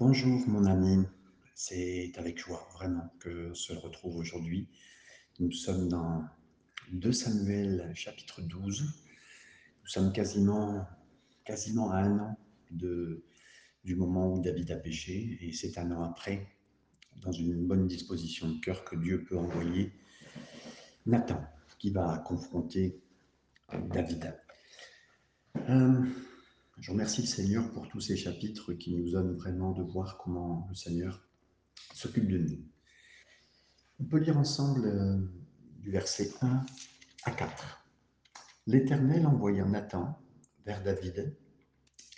Bonjour mon ami, c'est avec joie vraiment que se retrouve aujourd'hui. Nous sommes dans 2 Samuel chapitre 12. Nous sommes quasiment, quasiment à un an de, du moment où David a péché et c'est un an après, dans une bonne disposition de cœur, que Dieu peut envoyer Nathan qui va confronter David. Euh, je remercie le Seigneur pour tous ces chapitres qui nous donnent vraiment de voir comment le Seigneur s'occupe de nous. On peut lire ensemble euh, du verset 1 à 4. L'Éternel envoya Nathan vers David,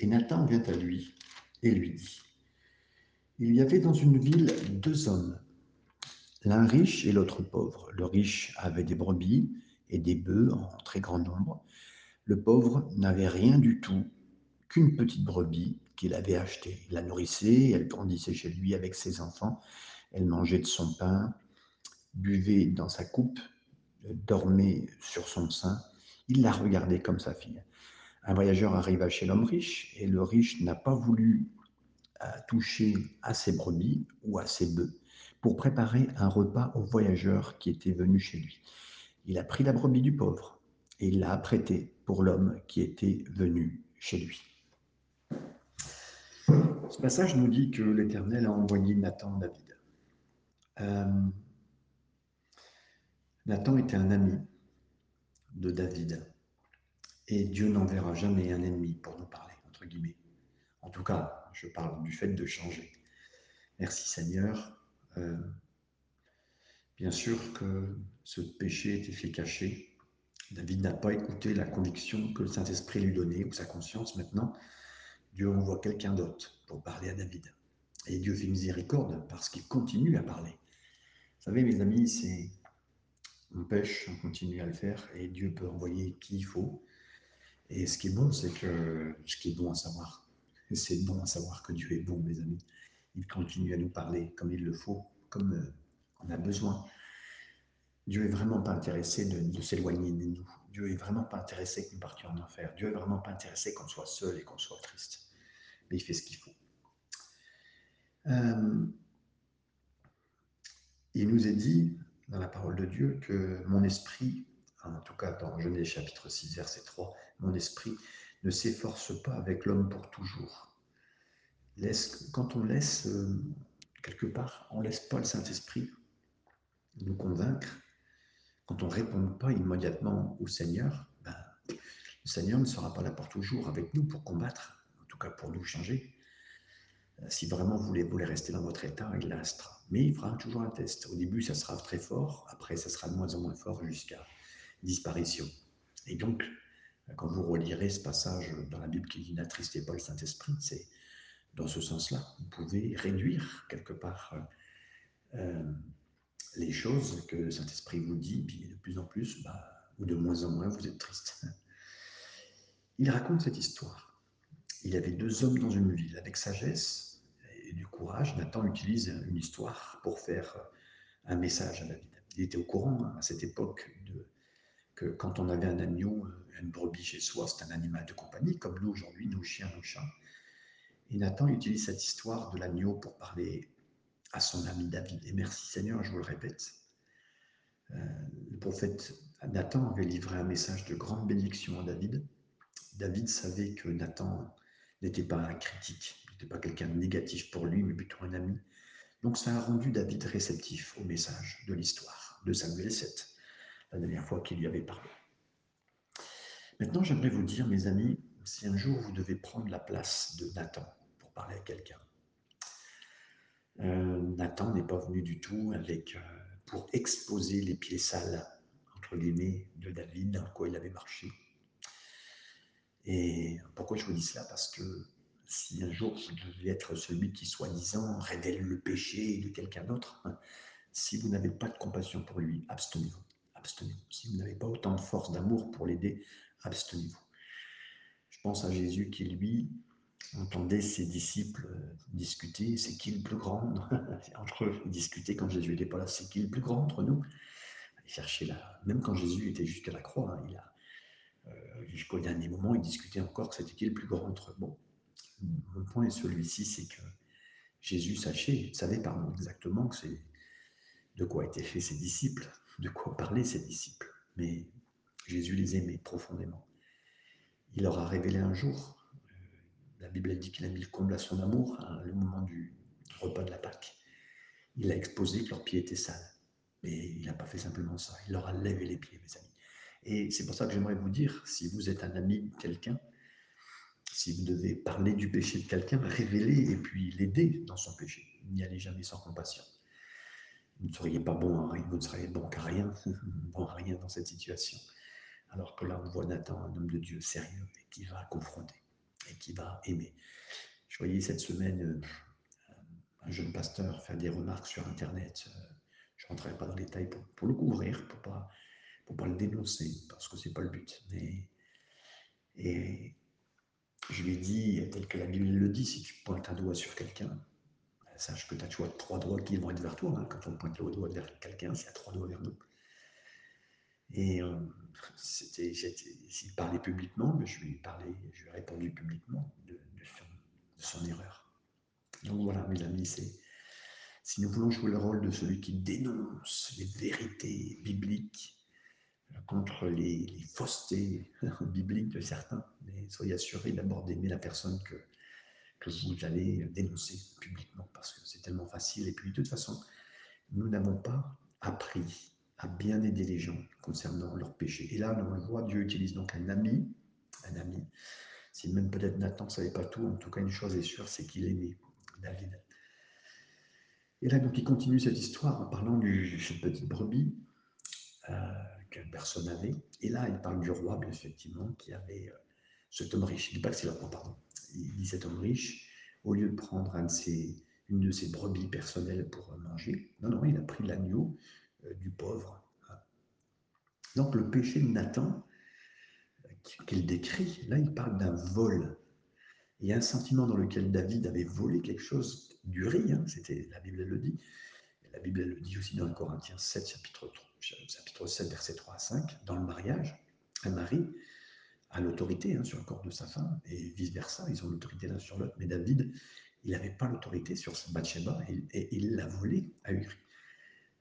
et Nathan vient à lui et lui dit, Il y avait dans une ville deux hommes, l'un riche et l'autre pauvre. Le riche avait des brebis et des bœufs en très grand nombre. Le pauvre n'avait rien du tout qu'une petite brebis qu'il avait achetée. Il la nourrissait, elle grandissait chez lui avec ses enfants, elle mangeait de son pain, buvait dans sa coupe, dormait sur son sein. Il la regardait comme sa fille. Un voyageur arriva chez l'homme riche et le riche n'a pas voulu euh, toucher à ses brebis ou à ses bœufs pour préparer un repas au voyageur qui était venu chez lui. Il a pris la brebis du pauvre et il l'a apprêtée pour l'homme qui était venu chez lui. Ce passage nous dit que l'Éternel a envoyé Nathan à David. Euh, Nathan était un ami de David. Et Dieu n'enverra jamais un ennemi pour nous parler, entre guillemets. En tout cas, je parle du fait de changer. Merci Seigneur. Euh, bien sûr que ce péché était fait caché. David n'a pas écouté la conviction que le Saint-Esprit lui donnait, ou sa conscience maintenant. Dieu envoie quelqu'un d'autre pour parler à David. Et Dieu fait miséricorde parce qu'il continue à parler. Vous savez, mes amis, c'est on pêche, on continue à le faire, et Dieu peut envoyer qui il faut. Et ce qui est bon, c'est que ce qui est bon à savoir, c'est bon à savoir que Dieu est bon, mes amis. Il continue à nous parler comme il le faut, comme euh, on a besoin. Dieu est vraiment pas intéressé de, s'éloigner de nous. Dieu est vraiment pas intéressé que nous partions en enfer. Dieu est vraiment pas intéressé qu'on soit seul et qu'on soit triste mais il fait ce qu'il faut. Euh, il nous est dit dans la parole de Dieu que mon esprit, en tout cas dans Genèse chapitre 6, verset 3, mon esprit ne s'efforce pas avec l'homme pour toujours. Quand on laisse, euh, quelque part, on laisse pas le Saint-Esprit nous convaincre, quand on ne répond pas immédiatement au Seigneur, ben, le Seigneur ne sera pas là pour toujours avec nous pour combattre tout cas pour nous changer. Euh, si vraiment vous voulez, rester dans votre état, il restera. Mais il fera toujours un test. Au début, ça sera très fort, après, ça sera de moins en moins fort jusqu'à disparition. Et donc, quand vous relirez ce passage dans la Bible qui dit N'attristez pas le Saint-Esprit, c'est dans ce sens-là. Vous pouvez réduire quelque part euh, les choses que le Saint-Esprit vous dit, puis de plus en plus, bah, ou de moins en moins, vous êtes triste. Il raconte cette histoire il y avait deux hommes dans une ville. Avec sagesse et du courage, Nathan utilise une histoire pour faire un message à David. Il était au courant à cette époque que quand on avait un agneau, une brebis chez soi, c'est un animal de compagnie, comme nous aujourd'hui, nos chiens, nos chats. Et Nathan utilise cette histoire de l'agneau pour parler à son ami David. Et merci Seigneur, je vous le répète. Euh, le prophète Nathan avait livré un message de grande bénédiction à David. David savait que Nathan n'était pas un critique, n'était pas quelqu'un de négatif pour lui, mais plutôt un ami. Donc ça a rendu David réceptif au message de l'histoire de Samuel 7, la dernière fois qu'il lui avait parlé. Maintenant, j'aimerais vous dire, mes amis, si un jour vous devez prendre la place de Nathan pour parler à quelqu'un, euh, Nathan n'est pas venu du tout avec euh, pour exposer les pieds sales entre guillemets de David dans quoi il avait marché. Et pourquoi je vous dis cela? Parce que si un jour vous devez être celui qui, soi-disant, révèle le péché de quelqu'un d'autre, hein, si vous n'avez pas de compassion pour lui, abstenez-vous. Abstenez-vous. Si vous n'avez pas autant de force d'amour pour l'aider, abstenez-vous. Je pense à Jésus qui, lui, entendait ses disciples discuter, c'est qui le plus grand? Entre eux, discuter quand Jésus n'était pas là, c'est qui le plus grand entre nous? Il cherchait là, même quand Jésus était jusqu'à la croix, hein, il a jusqu'au dernier moment, ils discutaient encore que c'était qui le plus grand entre eux. Bon, mon point est celui-ci, c'est que Jésus sachait, savait pardon, exactement que c'est de quoi étaient faits ses disciples, de quoi parlaient ses disciples. Mais Jésus les aimait profondément. Il leur a révélé un jour, euh, la Bible dit qu'il a mis le comble à son amour, hein, le moment du repas de la Pâque. Il a exposé que leurs pieds étaient sales. Mais il n'a pas fait simplement ça, il leur a lavé les pieds, mes amis. Et c'est pour ça que j'aimerais vous dire, si vous êtes un ami de quelqu'un, si vous devez parler du péché de quelqu'un, révéler et puis l'aider dans son péché. N'y allez jamais sans compassion. Vous ne seriez pas bon à rien, vous ne seriez bon qu'à rien, bon à rien dans cette situation. Alors que là, on voit Nathan, un homme de Dieu sérieux, et qui va confronter, et qui va aimer. Je voyais cette semaine euh, un jeune pasteur faire des remarques sur Internet. Euh, je ne rentrerai pas dans les détails pour, le couvrir, pour ne pas, le dénoncer, parce que ce n'est pas le but. Mais, et je lui ai dit, tel que la Bible le dit, si tu pointes un doigt sur quelqu'un, ben, sache que tu as trois doigts qui vont être vers toi. Hein. Quand on pointe le doigt vers quelqu'un, c'est à trois doigts vers nous. Et euh, c'était, parlait publiquement, je lui ai parlé, je lui ai répondu publiquement de, son, erreur. Donc voilà, mes amis, c'est si nous voulons jouer le rôle de celui qui dénonce les vérités bibliques, contre les, faussetés bibliques de certains, mais soyez assurés d'abord d'aimer la personne que, vous allez dénoncer publiquement, parce que c'est tellement facile. Et puis, de toute façon, nous n'avons pas appris à bien aider les gens concernant leurs péchés. Et là, on le voit, Dieu utilise donc un ami, un ami. Si même peut-être Nathan ne savait pas tout, en tout cas, une chose est sûre, c'est qu'il aimait David. Et là, donc, il continue cette histoire en parlant du cette petite brebis. Euh, personne n'avait. Et là, il parle du roi, bien effectivement, qui avait euh, cet homme riche. Il dit pas que c'est le roi, pardon. Il dit cet homme riche, au lieu de prendre une de ses brebis personnelles pour manger, non, non, il a pris l'agneau euh, du pauvre. Donc le péché de Nathan, qu'il décrit, là, il parle d'un vol. A un sentiment dans lequel David avait volé quelque chose du riz, hein, c'était, la Bible le dit. La Bible le dit aussi dans Corinthiens 7, chapitre 3 chapitre 7, verset 3 à 5, dans le mariage, un mari a l'autorité hein, sur le corps de sa femme, et vice-versa, ils ont l'autorité l'un sur l'autre, mais David, il n'avait pas l'autorité sur Bathsheba, et, il l'a volé à Uri.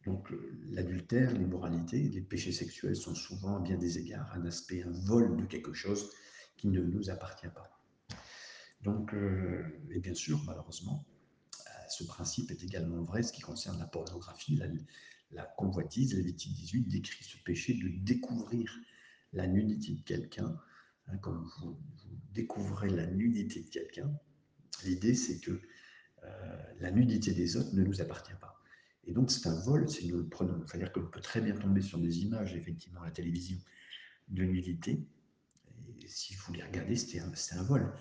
Donc l'adultère, l'immoralité, les péchés sexuels sont souvent, à bien des égards, un aspect, un vol de quelque chose qui ne nous appartient pas. Donc, euh, et bien sûr, malheureusement, euh, ce principe est également vrai ce qui concerne la pornographie, la, la convoitise, Lévitique 18 décrit ce péché de découvrir la nudité de quelqu'un. Hein, comme vous, découvrez la nudité de quelqu'un, l'idée c'est que euh, la nudité des autres ne nous appartient pas. Et donc c'est un vol si nous le prenons. C'est-à-dire qu'on peut très bien tomber sur des images, effectivement, à la télévision, de nudité. Et si vous les regardez, c'est un, un, vol.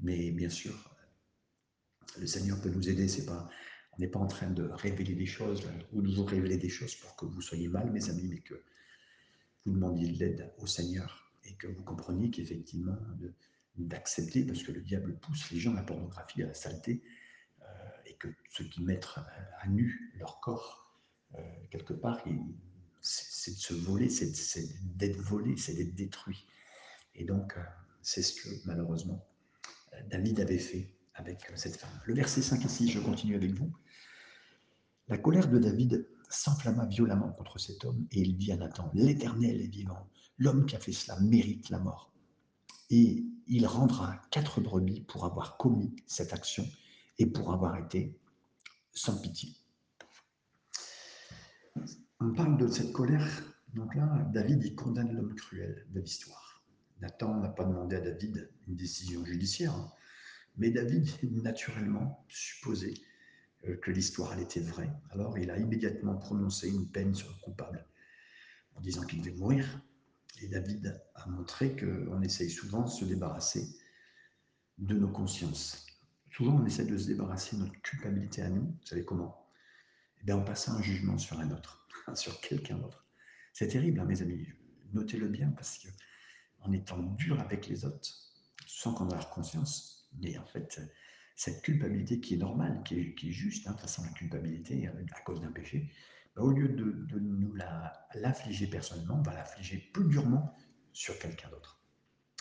Mais bien sûr, le Seigneur peut nous aider. C'est pas n'est pas en train de révéler des choses euh, ou de vous révéler des choses pour que vous soyez mal, mes amis, mais que vous demandiez de l'aide au Seigneur et que vous compreniez qu'effectivement, d'accepter, parce que le diable pousse les gens à la pornographie, à la saleté, euh, et que ceux qui mettent à, nu leur corps, euh, quelque part, c'est de se voler, c'est d'être volé, c'est d'être détruit. Et donc, c'est ce que malheureusement David avait fait avec cette femme. Le verset 5 ici, je continue avec vous. La colère de David s'enflamma violemment contre cet homme et il dit à Nathan, L'Éternel est vivant, l'homme qui a fait cela mérite la mort. Et il rendra quatre brebis pour avoir commis cette action et pour avoir été sans pitié. On parle de cette colère, donc là, David il condamne l'homme cruel de l'histoire. Nathan n'a pas demandé à David une décision judiciaire, hein. mais David naturellement supposé que l'histoire était vraie. Alors il a immédiatement prononcé une peine sur le coupable en disant qu'il devait mourir. Et David a montré qu'on essaye souvent de se débarrasser de nos consciences. Souvent, on essaie de se débarrasser de notre culpabilité à nous. Vous savez comment? Eh bien, en passant un jugement sur un autre, sur quelqu'un d'autre. C'est terrible, hein, mes amis. Notez-le bien, parce que en étant dur avec les autres, sans qu'on ait leur conscience, mais en fait, cette culpabilité qui est normale, qui est, juste, hein, de toute façon, la culpabilité euh, à cause d'un péché, bah, au lieu de, nous l'affliger personnellement, on va l'affliger plus durement sur quelqu'un d'autre.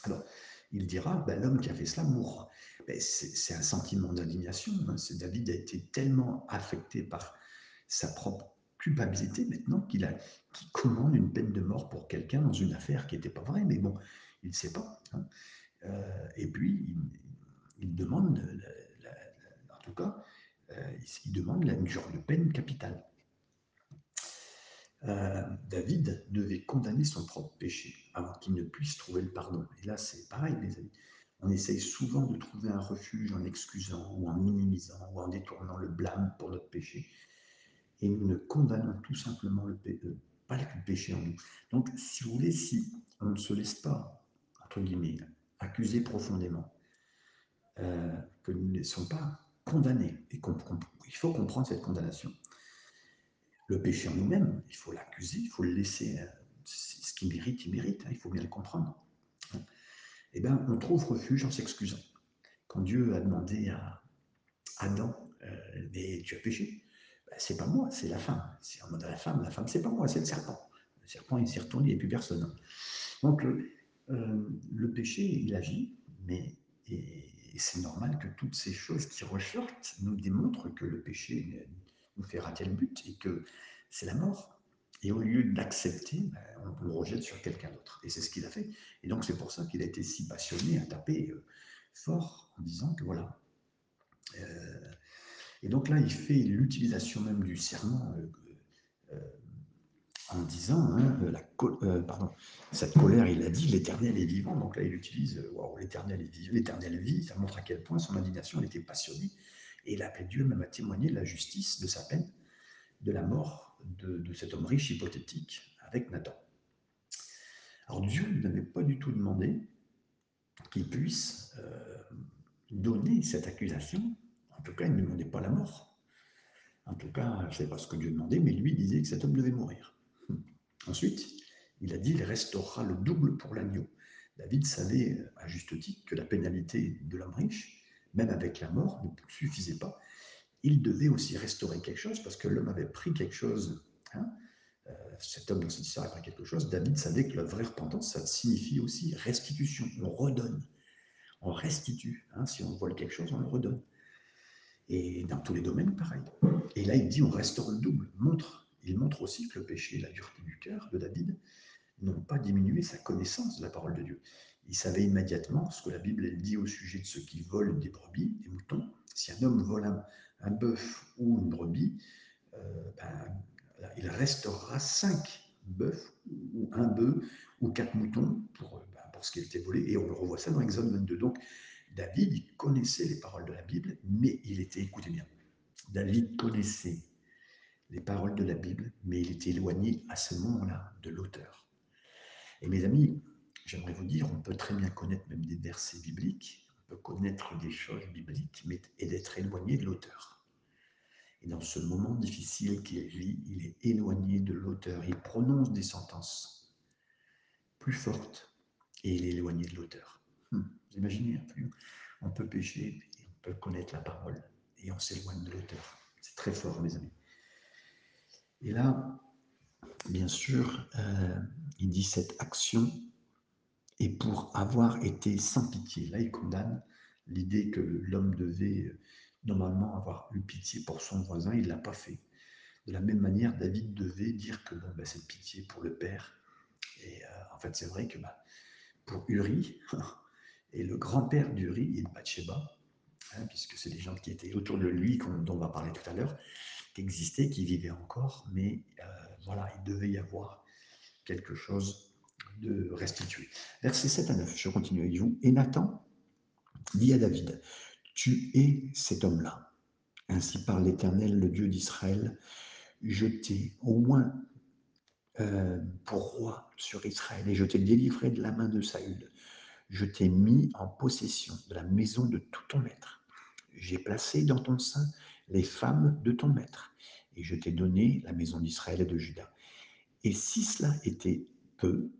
Alors, il dira ben, l'homme qui a fait cela mourra. Ben, c'est un sentiment d'indignation. Hein. David a été tellement affecté par sa propre culpabilité maintenant qu'il commande une peine de mort pour quelqu'un dans une affaire qui n'était pas vraie, mais bon, il ne sait pas. Hein. Euh, et puis, il, demande, en tout cas, euh, il demande une genre de peine capitale. Euh, David devait condamner son propre péché avant qu'il ne puisse trouver le pardon. Et là, c'est pareil, les amis. On essaye souvent de trouver un refuge en excusant ou en minimisant ou en détournant le blâme pour notre péché. Et nous ne condamnons tout simplement le péché, euh, pas le péché en nous. Donc, si vous voulez, si on ne se laisse pas, entre guillemets, accuser profondément, que nous ne sommes pas condamnés, et qu'il faut comprendre cette condamnation. Le péché en nous-mêmes, il faut l'accuser, il faut le laisser, euh, ce qu'il mérite, il mérite, hein, il faut bien le comprendre eh bien, on trouve refuge en s'excusant. Quand Dieu a demandé à Adam, euh, mais tu as péché, ben, c'est pas moi, c'est la femme. C'est en mode la femme, la femme, c'est pas moi, c'est le serpent. Le serpent, il s'est retourné, il n'y a plus personne. Donc, euh, le péché, il agit, mais et, c'est normal que toutes ces choses qui ressortent nous démontrent que le péché nous fait rater le but et que c'est la mort. Et au lieu d'accepter, ben, on le rejette sur quelqu'un d'autre. Et c'est ce qu'il a fait. Et donc c'est pour ça qu'il a été si passionné à taper euh, fort en disant que voilà. Euh, et donc là, il fait l'utilisation même du serment euh, en disant, hein, la, pardon, cette colère, il a dit, l'Éternel est vivant. Donc là, il utilise, l'Éternel est vivant, l'Éternel vit. Ça montre à quel point son indignation était passionnée. Et il appelé Dieu même à témoigner de la justice de sa peine, de la mort de, cet homme riche hypothétique avec Nathan. Alors Dieu n'avait pas du tout demandé qu'il puisse euh, donner cette accusation. En tout cas, il ne demandait pas la mort. En tout cas, je ne sais pas ce que Dieu demandait, mais lui disait que cet homme devait mourir. Ensuite, il a dit, il restaurera le double pour l'agneau. David savait, à juste titre, que la pénalité de l'homme riche, même avec la mort, ne suffisait pas. Il devait aussi restaurer quelque chose, parce que l'homme avait pris quelque chose hein, euh, cet homme dans cette histoire a quelque chose, David savait que la vraie repentance, ça signifie aussi restitution. On redonne, on restitue. Hein, si on vole quelque chose, on le redonne. Et dans tous les domaines, pareil. Et là, il dit on restaure le double. Montre, il montre aussi que le péché et la dureté du cœur de David n'ont pas diminué sa connaissance de la parole de Dieu. Il savait immédiatement ce que la Bible dit au sujet de ceux qui volent des brebis, des moutons. Si un homme vole un, bœuf ou une brebis, euh, ben, il restaurera cinq bœufs ou un bœuf ou quatre moutons pour, ben, pour ce qui était volé. Et on le revoit ça dans Exode 22. Donc, David, connaissait les paroles de la Bible, mais il était, écoutez bien, David connaissait les paroles de la Bible, mais il était éloigné à ce moment-là de l'auteur. Et mes amis, j'aimerais vous dire, on peut très bien connaître même des versets bibliques, on peut connaître des choses bibliques, mais et d'être éloigné de l'auteur. Et dans ce moment difficile qu'il vit, il est éloigné de l'auteur. Il prononce des sentences plus fortes et il est éloigné de l'auteur. Hum, vous imaginez, on peut pécher, on peut connaître la parole et on s'éloigne de l'auteur. C'est très fort, mes amis. Et là, bien sûr, euh, il dit cette action est pour avoir été sans pitié. Là, il condamne l'idée que l'homme devait normalement avoir eu pitié pour son voisin, il ne l'a pas fait. De la même manière, David devait dire que bon, ben, c'est pitié pour le père. Et euh, en fait, c'est vrai que ben, pour Uri, et le grand-père d'Uri, il Bathsheba, hein, puisque c'est des gens qui étaient autour de lui, dont on va parler tout à l'heure, qui existaient, qui vivaient encore, mais euh, voilà, il devait y avoir quelque chose de restitué. Versets 7 à 9, je continue avec vous. Et Nathan dit à David, tu es cet homme-là. Ainsi par l'Éternel, le Dieu d'Israël, je t'ai au moins euh, pour roi sur Israël et je t'ai délivré de la main de Saül. Je t'ai mis en possession de la maison de tout ton maître. J'ai placé dans ton sein les femmes de ton maître et je t'ai donné la maison d'Israël et de Juda. Et si cela était peu,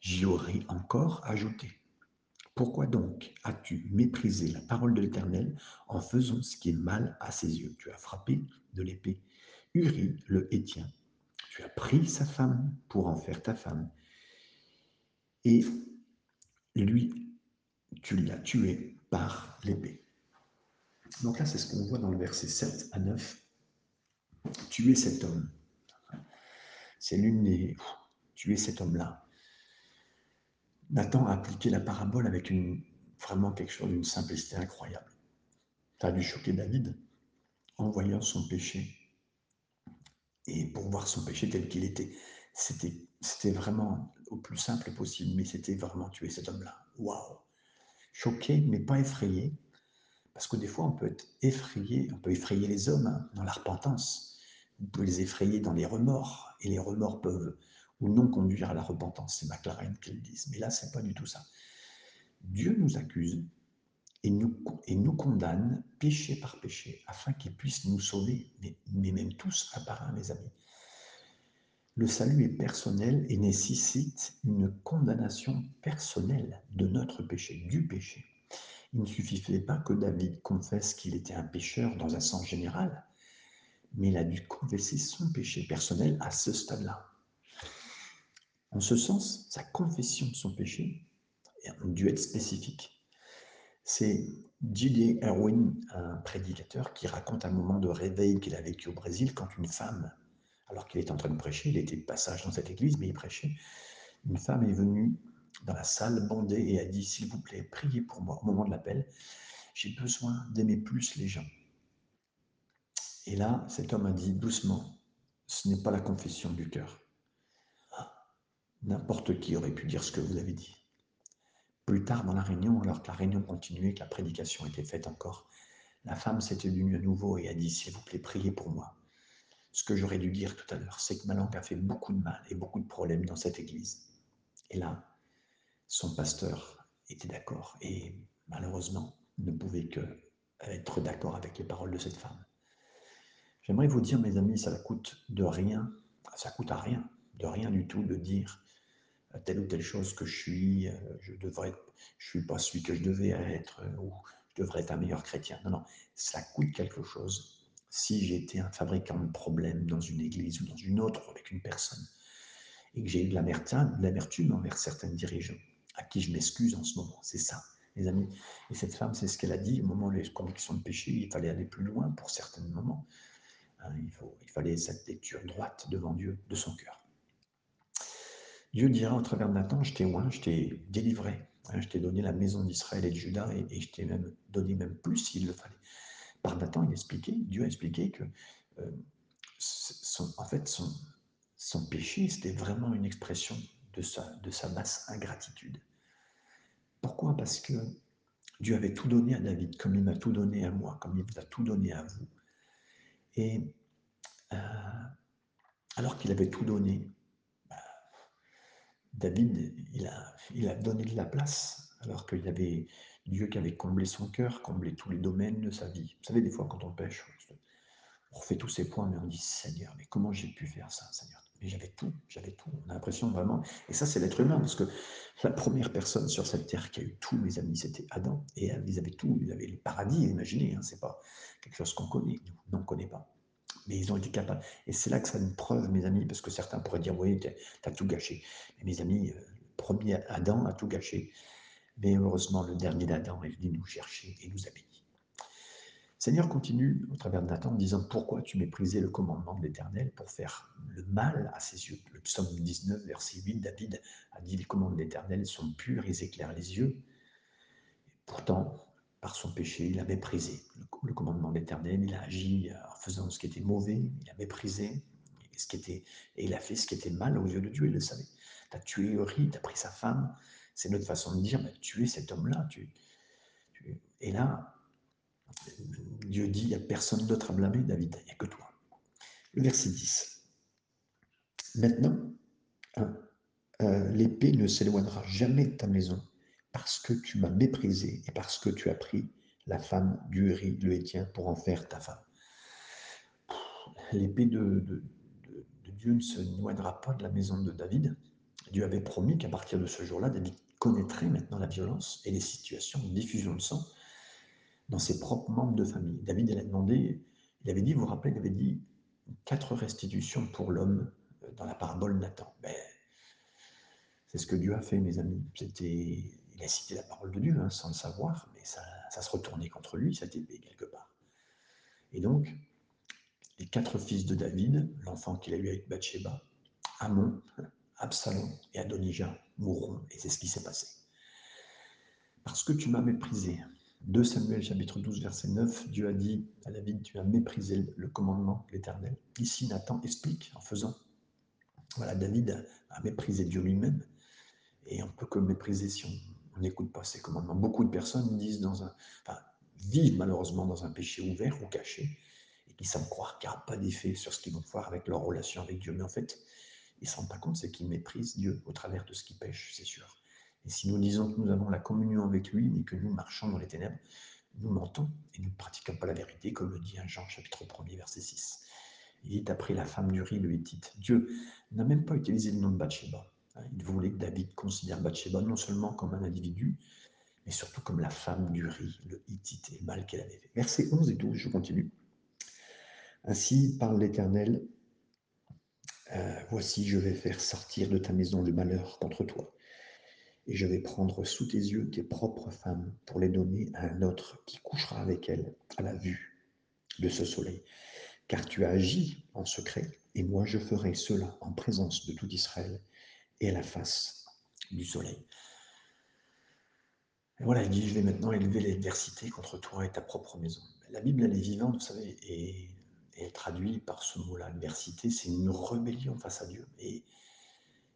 j'y aurais encore ajouté. Pourquoi donc as-tu méprisé la parole de l'Éternel en faisant ce qui est mal à ses yeux? Tu as frappé de l'épée Uri le Hétien. Tu as pris sa femme pour en faire ta femme. Et lui tu l'as tué par l'épée. Donc là, c'est ce qu'on voit dans le verset 7 à 9. Tuer cet homme. C'est l'une des... Tuer cet homme-là. Nathan a appliqué la parabole avec une, vraiment quelque chose d'une simplicité incroyable. Ça a dû choquer David en voyant son péché et pour voir son péché tel qu'il était. C'était, c'était vraiment au plus simple possible, mais c'était vraiment tuer cet homme-là. Waouh Choqué, mais pas effrayé, parce que des fois on peut être effrayé, on peut effrayer les hommes hein, dans la repentance, on peut les effrayer dans les remords, et les remords peuvent ou non conduire à la repentance. C'est McLaren qui le dit. Mais là, c'est pas du tout ça. Dieu nous accuse et nous, et nous condamne péché par péché afin qu'il puisse nous sauver, mais, mais même tous à part un, mes amis. Le salut est personnel et nécessite une condamnation personnelle de notre péché, du péché. Il ne suffisait pas que David confesse qu'il était un pécheur dans un sens général, mais il a dû confesser son péché personnel à ce stade-là. En ce sens, sa confession de son péché a dû être spécifique. C'est J.D. Erwin, un prédicateur, qui raconte un moment de réveil qu'il a vécu au Brésil quand une femme, alors qu'il était en train de prêcher, il était de passage dans cette église, mais il prêchait, une femme est venue dans la salle bandée et a dit, s'il vous plaît, priez pour moi au moment de l'appel, j'ai besoin d'aimer plus les gens. Et là, cet homme a dit doucement, ce n'est pas la confession du cœur. N'importe qui aurait pu dire ce que vous avez dit. Plus tard dans la réunion, alors que la réunion continuait, que la prédication était faite encore, la femme s'était venue à nouveau et a dit, s'il vous plaît, priez pour moi. Ce que j'aurais dû dire tout à l'heure, c'est que ma langue a fait beaucoup de mal et beaucoup de problèmes dans cette église. Et là, son pasteur était d'accord et malheureusement ne pouvait que être d'accord avec les paroles de cette femme. J'aimerais vous dire, mes amis, ça coûte de rien, ça coûte à rien, de rien du tout de dire telle ou telle chose que je suis, euh, je devrais, je suis pas celui que je devais être, euh, ou je devrais être un meilleur chrétien. Non, non, ça coûte quelque chose. Si j'étais un fabricant de problèmes dans une église ou dans une autre avec une personne, et que j'ai eu de l'amertume envers certains dirigeants, à qui je m'excuse en ce moment, c'est ça, les amis. Et cette femme, c'est ce qu'elle a dit, au moment des convictions de péché, il fallait aller plus loin pour certains moments. Hein, il, faut, il fallait cette lecture droite devant Dieu de son cœur. Dieu dira au travers de Nathan, je t'ai oint, je t'ai délivré, hein, je t'ai donné la maison d'Israël et de Juda, et, je t'ai même donné même plus s'il le fallait. Par Nathan, il expliquait, Dieu a expliqué que, euh, son, en fait, son, son péché, c'était vraiment une expression de sa, de sa basse ingratitude. Pourquoi? Parce que Dieu avait tout donné à David, comme il m'a tout donné à moi, comme il vous a tout donné à vous. Et euh, alors qu'il avait tout donné, David, il a, donné de la place, alors qu'il avait Dieu qui avait comblé son cœur, comblé tous les domaines de sa vie. Vous savez, des fois, quand on pêche, on refait tous ses points, mais on dit Seigneur, mais comment j'ai pu faire ça, Seigneur? J'avais tout, j'avais tout. On a l'impression vraiment. Et ça, c'est l'être humain, parce que la première personne sur cette terre qui a eu tout, mes amis, c'était Adam. Et ils avaient tout, ils avaient le paradis, imaginez, hein, c'est pas quelque chose qu'on connaît, nous, on ne connaît pas mais ils ont été capables. Et c'est là que ça une preuve, mes amis, parce que certains pourraient dire, oui, tu as tout gâché. Mais mes amis, euh, le premier Adam a tout gâché. Mais heureusement, le dernier d'Adam est venu nous chercher et nous bénis. Seigneur continue au travers de Nathan en disant Pourquoi tu méprisais le commandement de l'Éternel pour faire le mal à ses yeux? Le psaume 19, verset 8, David a dit Les commandements de l'Éternel sont purs, ils éclairent les yeux. pourtant, par son péché, il a méprisé le, commandement de l'Éternel, il a agi en faisant ce qui était mauvais, il a méprisé ce qui était, et il a fait ce qui était mal aux yeux de Dieu, il le savait. Tu as tué Uri, tu as pris sa femme, c'est notre façon de dire, bah, tuer cet homme-là. Tu, Et là, Dieu dit, il n'y a personne d'autre à blâmer, David, il n'y a que toi. Le verset 10. Maintenant, hein, euh, l'épée ne s'éloignera jamais de ta maison parce que tu m'as méprisé et parce que tu as pris la femme d'Uri, le Hétien, pour en faire ta femme. L'épée de, Dieu ne se noyera pas de la maison de David. Dieu avait promis qu'à partir de ce jour-là, David connaîtrait maintenant la violence et les situations de diffusion de sang dans ses propres membres de famille. David il a demandé, il avait dit, vous vous rappelez, il avait dit quatre restitutions pour l'homme dans la parabole Nathan. Ben, c'est ce que Dieu a fait, mes amis. Il a cité la parole de Dieu hein, sans le savoir, mais ça, ça se retournait contre lui, cette épée, quelque part. Et donc, les quatre fils de David, l'enfant qu'il a eu avec Bathsheba, Amon, Absalom et Adonijah mourront. Et c'est ce qui s'est passé. Parce que tu m'as méprisé. 2 Samuel chapitre 12 verset 9, Dieu a dit à David, tu as méprisé le commandement de l'Éternel. Ici, Nathan explique en faisant, voilà, David a, méprisé Dieu lui-même, et on peut que mépriser si on n'écoute pas ses commandements. Beaucoup de personnes disent dans un, vivent malheureusement dans un péché ouvert ou caché, et qui semblent croire qu'il n'y a pas d'effet sur ce qu'ils vont faire avec leur relation avec Dieu. Mais en fait, ils ne se rendent pas compte, c'est qu'ils méprisent Dieu au travers de ce qu'ils pêchent, c'est sûr. Et si nous disons que nous avons la communion avec lui, mais que nous marchons dans les ténèbres, nous mentons et nous ne pratiquons pas la vérité, comme le dit Jean chapitre 1er, verset 6. Il est après la femme du riz, le Hittite. Dieu n'a même pas utilisé le nom de Bathsheba. Hein, il voulait que David considère Bathsheba non seulement comme un individu, mais surtout comme la femme du riz, le Hittite, et le mal qu'elle avait fait. Versets 11 et 12, je continue. Ainsi parle l'Éternel, euh, voici je vais faire sortir de ta maison le malheur contre toi et je vais prendre sous tes yeux tes propres femmes pour les donner à un autre qui couchera avec elles à la vue de ce soleil. Car tu as agi en secret, et moi je ferai cela en présence de tout Israël et à la face du soleil. Et voilà, il dit, je vais maintenant élever l'adversité contre toi et ta propre maison. La Bible, elle est vivante, vous savez, et elle traduit par ce mot-là, adversité, c'est une rébellion face à Dieu. Et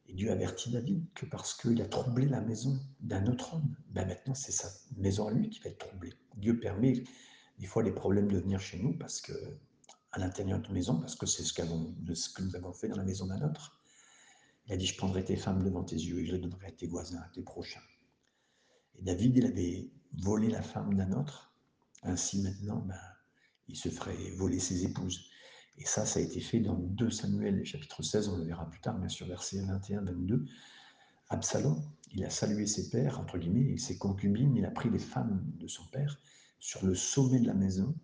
et Dieu avertit David que parce qu'il a troublé la maison d'un autre homme, ben maintenant c'est sa maison à lui qui va être troublée. Dieu permet des fois les problèmes de venir chez nous parce que à l'intérieur de maison, parce que c'est ce, ce, que nous avons fait dans la maison d'un autre. Il a dit, je prendrai tes femmes devant tes yeux et je les donnerai à tes voisins, à tes prochains. Et David, il avait volé la femme d'un autre. Ainsi maintenant, ben, il se ferait voler ses épouses. Et ça, ça a été fait dans 2 Samuel, chapitre 16, on le verra plus tard, bien sûr, versets 21-22. Absalom, il a salué ses pères, entre guillemets, et ses concubines, il a pris les femmes de son père sur le sommet de la maison.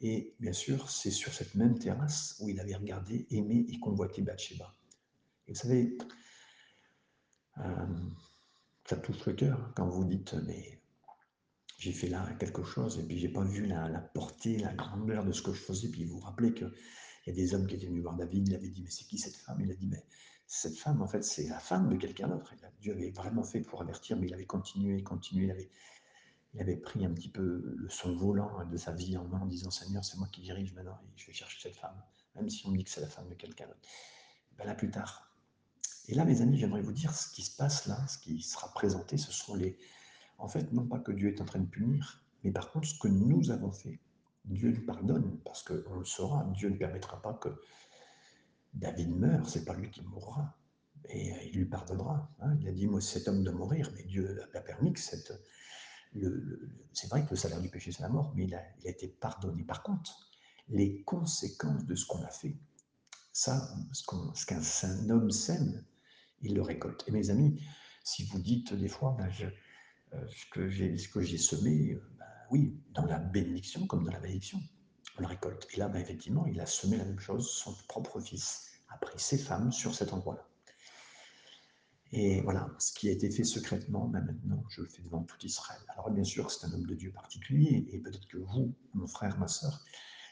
Et bien sûr, c'est sur cette même terrasse où il avait regardé, aimé et convoité Bathsheba. Vous savez, euh, ça touche le cœur quand vous dites, mais j'ai fait là quelque chose et puis j'ai pas vu la, portée, la grandeur de ce que je faisais. Puis vous vous rappelez qu'il y a des hommes qui étaient venus voir David, il avait dit mais c'est qui cette femme? Il a dit mais cette femme en fait c'est la femme de quelqu'un d'autre. Dieu avait vraiment fait pour avertir, mais il avait continué, continué, il avait, il avait pris un petit peu le son volant de sa vie en main en disant Seigneur c'est moi qui dirige maintenant et je vais chercher cette femme, même si on me dit que c'est la femme de quelqu'un d'autre. Ben là plus tard. Et là mes amis j'aimerais vous dire ce qui se passe là, ce qui sera présenté, ce sont les en fait, non pas que Dieu est en train de punir, mais par contre, ce que nous avons fait, Dieu nous pardonne, parce qu'on le saura, Dieu ne permettra pas que David meure, c'est pas lui qui mourra, et il lui pardonnera. Hein. Il a dit, moi, cet homme doit mourir, mais Dieu a permis que cette... c'est vrai que le salaire du péché, c'est la mort, mais il a, été pardonné. Par contre, les conséquences de ce qu'on a fait, ça, ce qu'un homme sème, il le récolte. Et mes amis, si vous dites des fois, ben, je, euh, ce que j'ai que j'ai semé, euh, ben oui, dans la bénédiction comme dans la malédiction, on la récolte. Et là, ben, effectivement, il a semé la même chose, son propre fils a pris ses femmes sur cet endroit-là. Et voilà, ce qui a été fait secrètement, ben maintenant, je le fais devant tout Israël. Alors bien sûr, c'est un homme de Dieu particulier, et peut-être que vous, mon frère, ma soeur,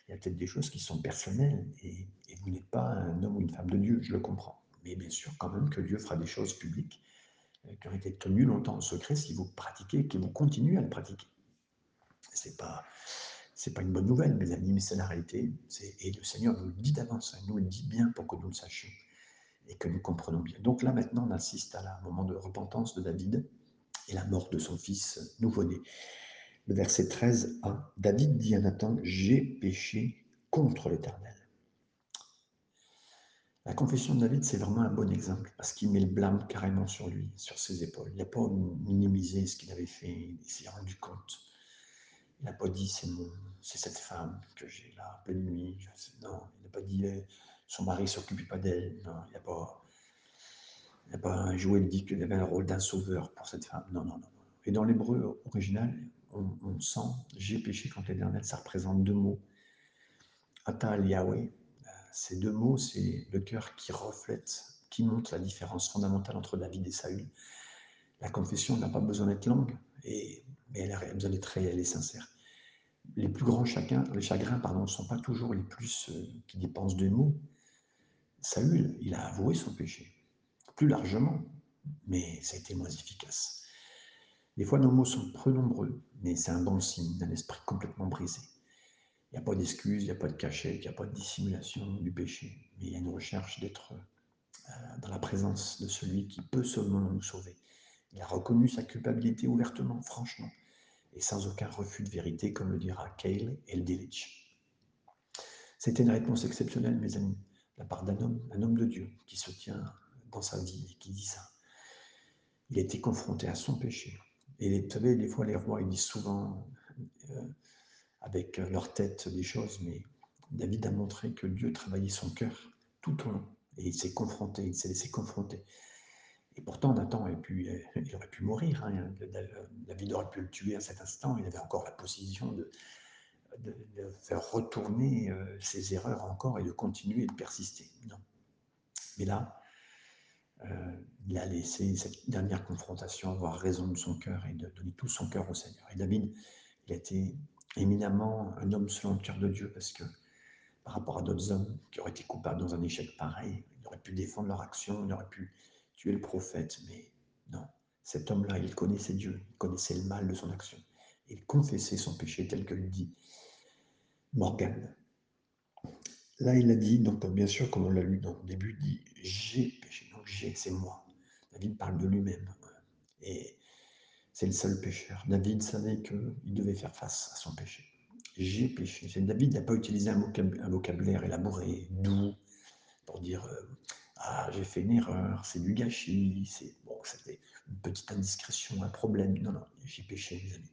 il y a peut-être des choses qui sont personnelles, et vous n'êtes pas un homme ou une femme de Dieu, je le comprends. Mais bien sûr, quand même, que Dieu fera des choses publiques qui ont été tenus longtemps en secret si vous pratiquez, que vous continuez à le pratiquer. Pas c'est pas une bonne nouvelle, mes amis, mais c'est la réalité. Et le Seigneur nous le dit d'avance, il nous le dit bien pour que nous le sachions et que nous comprenions bien. Donc là, maintenant, on assiste à un moment de repentance de David et la mort de son fils nouveau-né. Le verset 13 a David dit à Nathan J'ai péché contre l'Éternel. La confession de David, c'est vraiment un bon exemple parce qu'il met le blâme carrément sur lui, sur ses épaules. Il n'a pas minimisé ce qu'il avait fait, il s'est rendu compte. Il n'a pas dit c'est c'est cette femme que j'ai là, pleine nuit. non, il n'a pas dit eh, son mari ne s'occupe pas d'elle. Non, il n'a pas, il pas joué le dit qu'il avait un rôle d'un sauveur pour cette femme. Non, non, non. Et dans l'hébreu original, on, on sent j'ai péché contre l'éternel, ça représente deux mots. Ata Yahweh, ces deux mots, c'est le cœur qui reflète, qui montre la différence fondamentale entre David et Saül. La confession n'a pas besoin d'être longue, mais elle a besoin d'être réelle et sincère. Les plus grands chagrins pardon, ne sont pas toujours les plus euh, qui dépensent de mots. Saül, il a avoué son péché, plus largement, mais ça a été moins efficace. Des fois, nos mots sont peu nombreux, mais c'est un bon signe d'un esprit complètement brisé. N'y a pas d'excuse, il n'y a pas de cachet, il n'y a pas de dissimulation du péché, mais il y a une recherche d'être euh, dans la présence de celui qui peut seulement nous sauver. Il a reconnu sa culpabilité ouvertement, franchement, et sans aucun refus de vérité, comme le dira Cale Eldillich. C'était une réponse exceptionnelle, mes amis, de la part d'un homme, un homme de Dieu, qui se tient dans sa vie et qui dit ça. Il été confronté à son péché. Et vous savez, des fois, les rois, ils disent souvent euh, avec leur tête des choses, mais David a montré que Dieu travaillait son cœur tout au long. Et il s'est confronté, il s'est laissé confronter. Et pourtant, Nathan aurait pu, il aurait pu mourir. Hein. David aurait pu le tuer à cet instant. Il avait encore la position de, faire retourner euh, ses erreurs encore et de continuer de persister. Non. Mais là, euh, il a laissé cette dernière confrontation avoir raison de son cœur et de donner tout son cœur au Seigneur. Et David, il a été éminemment un homme selon le cœur de Dieu parce que par rapport à d'autres hommes qui auraient été coupables dans un échec pareil, il aurait pu défendre leur action, il aurait pu tuer le prophète, mais non. Cet homme-là, il connaissait Dieu, il connaissait le mal de son action. Il confessait son péché tel que le dit Morgane. Là, il a dit, donc bien sûr, comme on l'a lu dans le début, il dit j'ai péché. Donc j'ai, c'est moi. David parle de lui-même. Et c'est le seul pécheur. David savait qu'il devait faire face à son péché. J'ai péché. David n'a pas utilisé un vocabulaire élaboré, doux, pour dire euh, Ah, j'ai fait une erreur, c'est du gâchis, c'est bon, une petite indiscrétion, un problème. Non, non, j'ai péché, mes amis.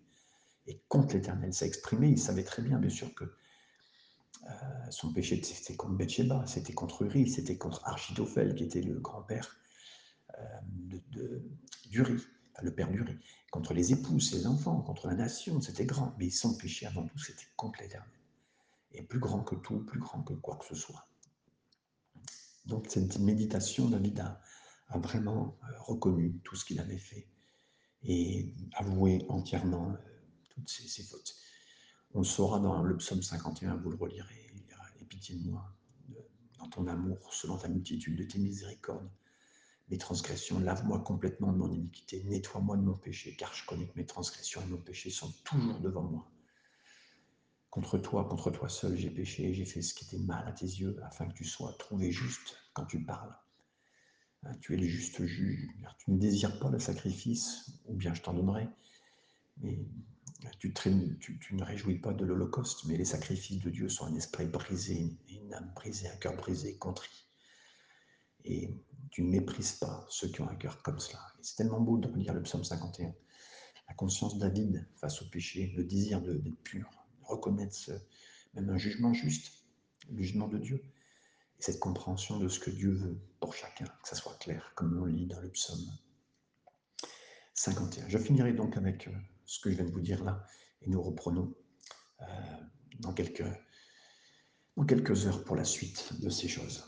Et contre l'éternel, s'est exprimé, il savait très bien, bien sûr, que euh, son péché, c'était contre Bathsheba, c'était contre Uri, c'était contre Architophel, qui était le grand-père euh, de, d'Uri, le père d'Uri, contre les épouses, ses enfants, contre la nation, c'était grand. Mais son péché, avant tout, c'était contre l'éternel. Et plus grand que tout, plus grand que quoi que ce soit. Donc, cette méditation, David a, a vraiment euh, reconnu tout ce qu'il avait fait et avoué entièrement toutes ses, fautes. On le saura dans le psaume 51, vous le relirez. Il Aie pitié de moi, dans ton amour, selon ta multitude de tes miséricordes. Mes transgressions, lave-moi complètement de mon iniquité, nettoie-moi de mon péché, car je connais que mes transgressions et mon péché sont toujours devant moi. Contre toi, contre toi seul, j'ai péché, j'ai fait ce qui était mal à tes yeux, afin que tu sois trouvé juste quand tu parles. Hein, tu es le juste juge, tu ne désires pas le sacrifice, ou bien je t'en donnerai. Mais tu, tu, ne réjouis pas de l'Holocauste, mais les sacrifices de Dieu sont un esprit brisé, une âme brisée, un cœur brisé, contrit. Et tu ne méprises pas ceux qui ont un cœur comme cela. C'est tellement beau de lire le psaume 51. La conscience de David face au péché, le désir d'être pur, reconnaître ce, même un jugement juste, le jugement de Dieu, et cette compréhension de ce que Dieu veut pour chacun, que ça soit clair, comme on lit dans le psaume 51. Je finirai donc avec euh, ce que je viens de vous dire là, et nous reprenons euh, dans quelques heures pour la suite de ces choses.